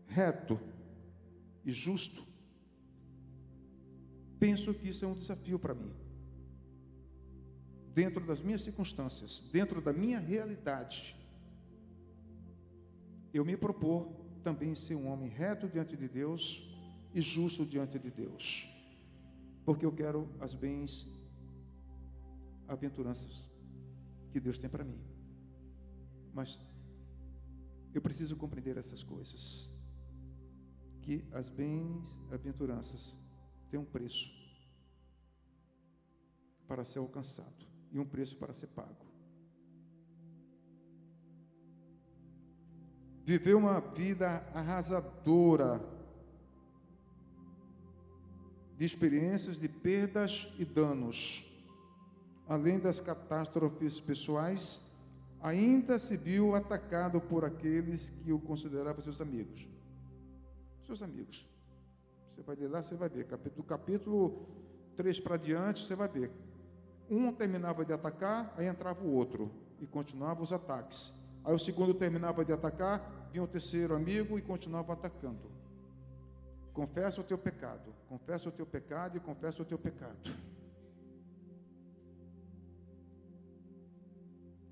reto e justo, penso que isso é um desafio para mim. Dentro das minhas circunstâncias, dentro da minha realidade, eu me propor também ser um homem reto diante de Deus e justo diante de Deus. Porque eu quero as bens aventuranças que Deus tem para mim. Mas eu preciso compreender essas coisas. Que as bens aventuranças têm um preço para ser alcançado e um preço para ser pago. Viveu uma vida arrasadora de experiências de perdas e danos. Além das catástrofes pessoais, ainda se viu atacado por aqueles que o consideravam seus amigos. Seus amigos. Você vai ler lá, você vai ver. Do capítulo 3 para diante, você vai ver. Um terminava de atacar, aí entrava o outro e continuava os ataques. Aí o segundo terminava de atacar, vinha o terceiro amigo e continuava atacando. Confessa o teu pecado, confessa o teu pecado e confessa o teu pecado.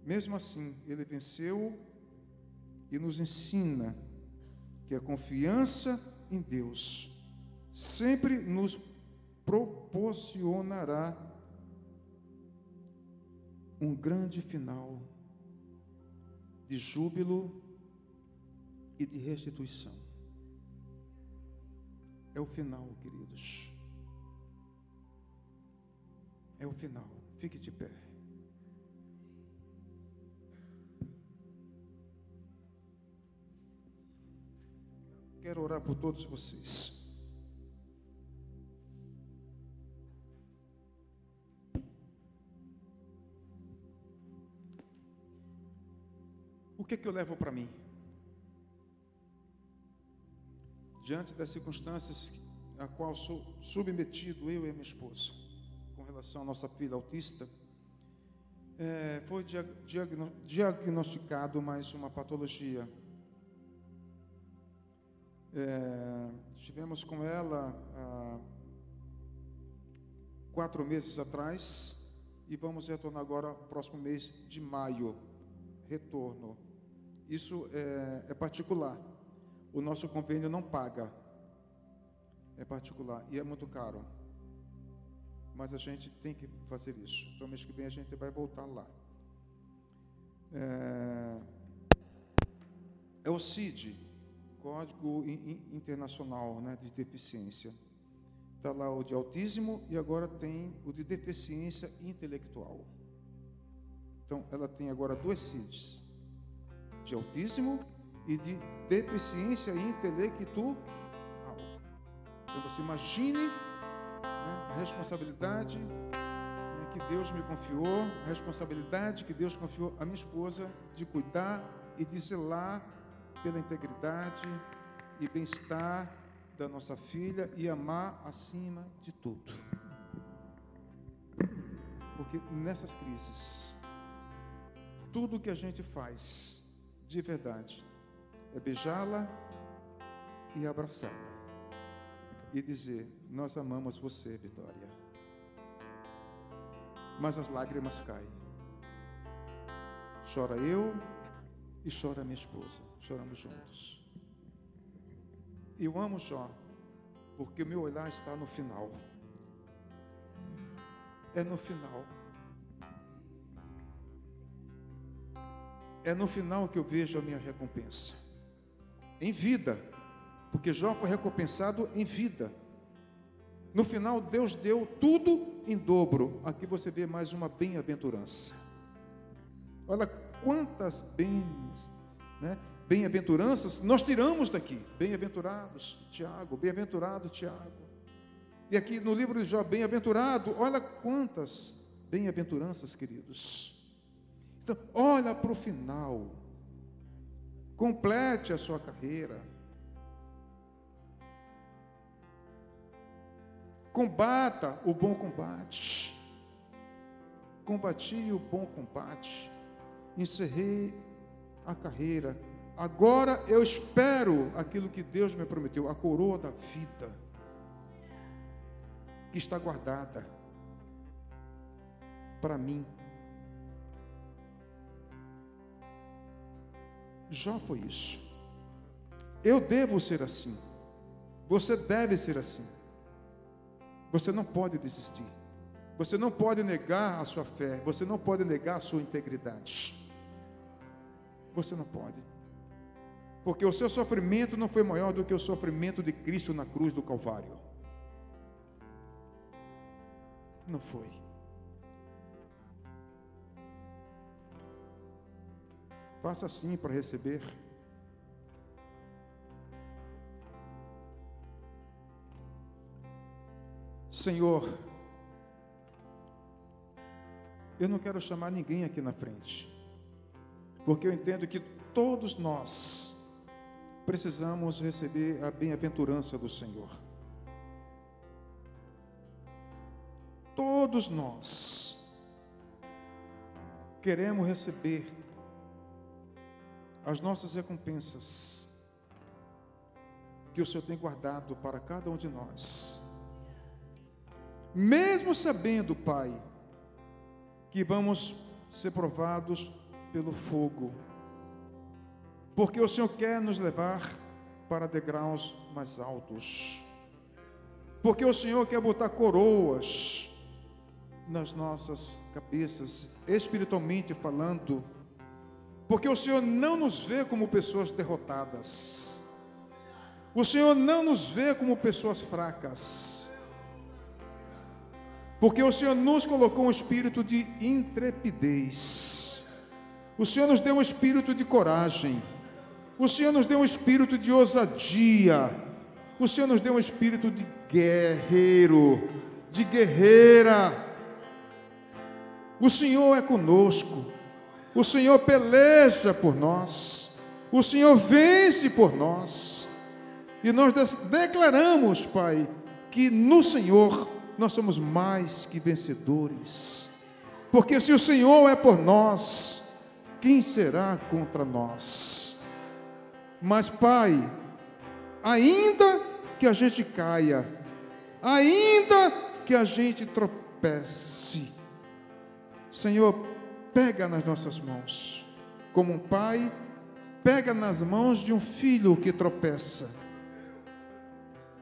Mesmo assim, ele venceu e nos ensina que a confiança em Deus sempre nos proporcionará um grande final de júbilo e de restituição. É o final, queridos. É o final. Fique de pé. Quero orar por todos vocês. O que, que eu levo para mim? diante das circunstâncias a qual sou submetido, eu e minha esposa, com relação à nossa filha autista, é, foi diagno, diagnosticado mais uma patologia. É, estivemos com ela há quatro meses atrás e vamos retornar agora próximo mês de maio. Retorno. Isso é, é particular o nosso convênio não paga. É particular e é muito caro. Mas a gente tem que fazer isso. Então, mês que vem a gente vai voltar lá. É, é o CID, Código Internacional né, de Deficiência. Está lá o de autismo e agora tem o de deficiência intelectual. Então, ela tem agora dois CIDs: de autismo e de deficiência intelectual. Então você imagine né, a responsabilidade né, que Deus me confiou, a responsabilidade que Deus confiou à minha esposa de cuidar e de zelar pela integridade e bem-estar da nossa filha e amar acima de tudo. Porque nessas crises, tudo que a gente faz de verdade é beijá-la e abraçá-la e dizer: Nós amamos você, Vitória. Mas as lágrimas caem. Chora eu e chora minha esposa. Choramos juntos. Eu amo Jó, porque o meu olhar está no final. É no final. É no final que eu vejo a minha recompensa em vida, porque Jó foi recompensado em vida. No final, Deus deu tudo em dobro. Aqui você vê mais uma bem-aventurança. Olha quantas bens, né? bem-aventuranças nós tiramos daqui. Bem-aventurados, Tiago, bem-aventurado Tiago. E aqui no livro de Jó, bem-aventurado, olha quantas bem-aventuranças, queridos. Então, olha para o final. Complete a sua carreira. Combata o bom combate. Combati o bom combate. Encerrei a carreira. Agora eu espero aquilo que Deus me prometeu, a coroa da vida, que está guardada para mim. Jó foi isso. Eu devo ser assim. Você deve ser assim. Você não pode desistir. Você não pode negar a sua fé. Você não pode negar a sua integridade. Você não pode. Porque o seu sofrimento não foi maior do que o sofrimento de Cristo na cruz do Calvário. Não foi. Faça assim para receber. Senhor, eu não quero chamar ninguém aqui na frente, porque eu entendo que todos nós precisamos receber a bem-aventurança do Senhor. Todos nós queremos receber as nossas recompensas que o Senhor tem guardado para cada um de nós. Mesmo sabendo, Pai, que vamos ser provados pelo fogo, porque o Senhor quer nos levar para degraus mais altos, porque o Senhor quer botar coroas nas nossas cabeças, espiritualmente falando, porque o Senhor não nos vê como pessoas derrotadas, o Senhor não nos vê como pessoas fracas, porque o Senhor nos colocou um espírito de intrepidez, o Senhor nos deu um espírito de coragem, o Senhor nos deu um espírito de ousadia, o Senhor nos deu um espírito de guerreiro, de guerreira. O Senhor é conosco. O Senhor peleja por nós. O Senhor vence por nós. E nós declaramos, Pai, que no Senhor nós somos mais que vencedores. Porque se o Senhor é por nós, quem será contra nós? Mas, Pai, ainda que a gente caia, ainda que a gente tropece, Senhor, pega nas nossas mãos, como um pai pega nas mãos de um filho que tropeça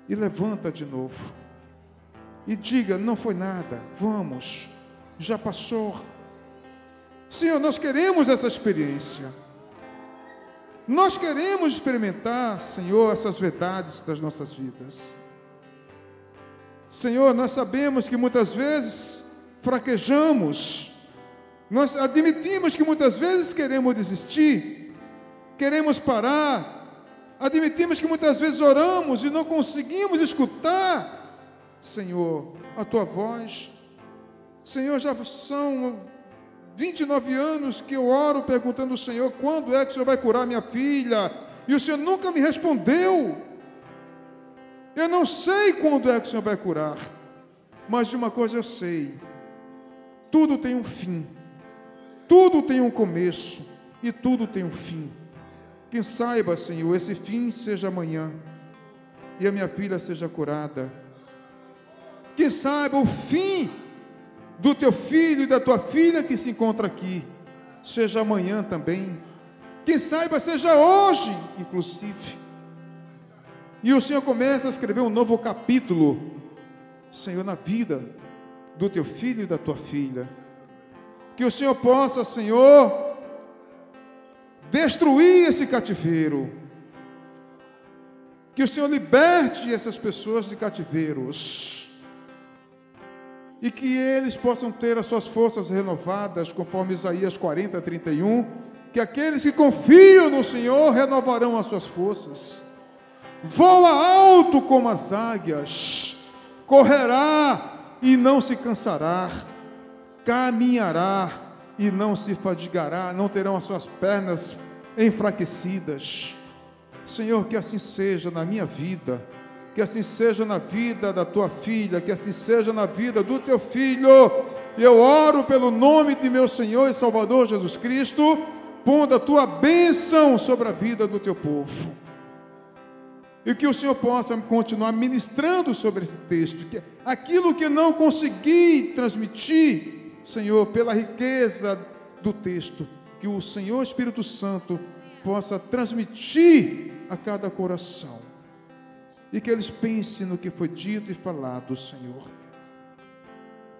e levanta de novo. E diga: não foi nada, vamos, já passou. Senhor, nós queremos essa experiência. Nós queremos experimentar, Senhor, essas verdades das nossas vidas. Senhor, nós sabemos que muitas vezes fraquejamos, nós admitimos que muitas vezes queremos desistir, queremos parar, admitimos que muitas vezes oramos e não conseguimos escutar, Senhor, a tua voz. Senhor, já são 29 anos que eu oro perguntando ao Senhor quando é que o Senhor vai curar minha filha, e o Senhor nunca me respondeu. Eu não sei quando é que o Senhor vai curar, mas de uma coisa eu sei: tudo tem um fim. Tudo tem um começo e tudo tem um fim. Quem saiba, Senhor, esse fim seja amanhã e a minha filha seja curada. Quem saiba o fim do teu filho e da tua filha que se encontra aqui seja amanhã também. Quem saiba seja hoje, inclusive. E o Senhor começa a escrever um novo capítulo, Senhor, na vida do teu filho e da tua filha. Que o Senhor possa, Senhor, destruir esse cativeiro. Que o Senhor liberte essas pessoas de cativeiros. E que eles possam ter as suas forças renovadas, conforme Isaías 40, 31. Que aqueles que confiam no Senhor renovarão as suas forças. Voa alto como as águias, correrá e não se cansará caminhará e não se fadigará, não terão as suas pernas enfraquecidas. Senhor, que assim seja na minha vida, que assim seja na vida da tua filha, que assim seja na vida do teu filho. Eu oro pelo nome de meu Senhor e Salvador Jesus Cristo, pondo a tua bênção sobre a vida do teu povo. E que o Senhor possa continuar ministrando sobre esse texto, que aquilo que não consegui transmitir, Senhor, pela riqueza do texto, que o Senhor Espírito Santo possa transmitir a cada coração. E que eles pensem no que foi dito e falado, Senhor.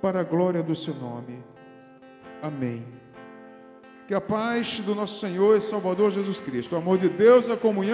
Para a glória do seu nome. Amém. Que a paz do nosso Senhor e Salvador Jesus Cristo, o amor de Deus, a comunhão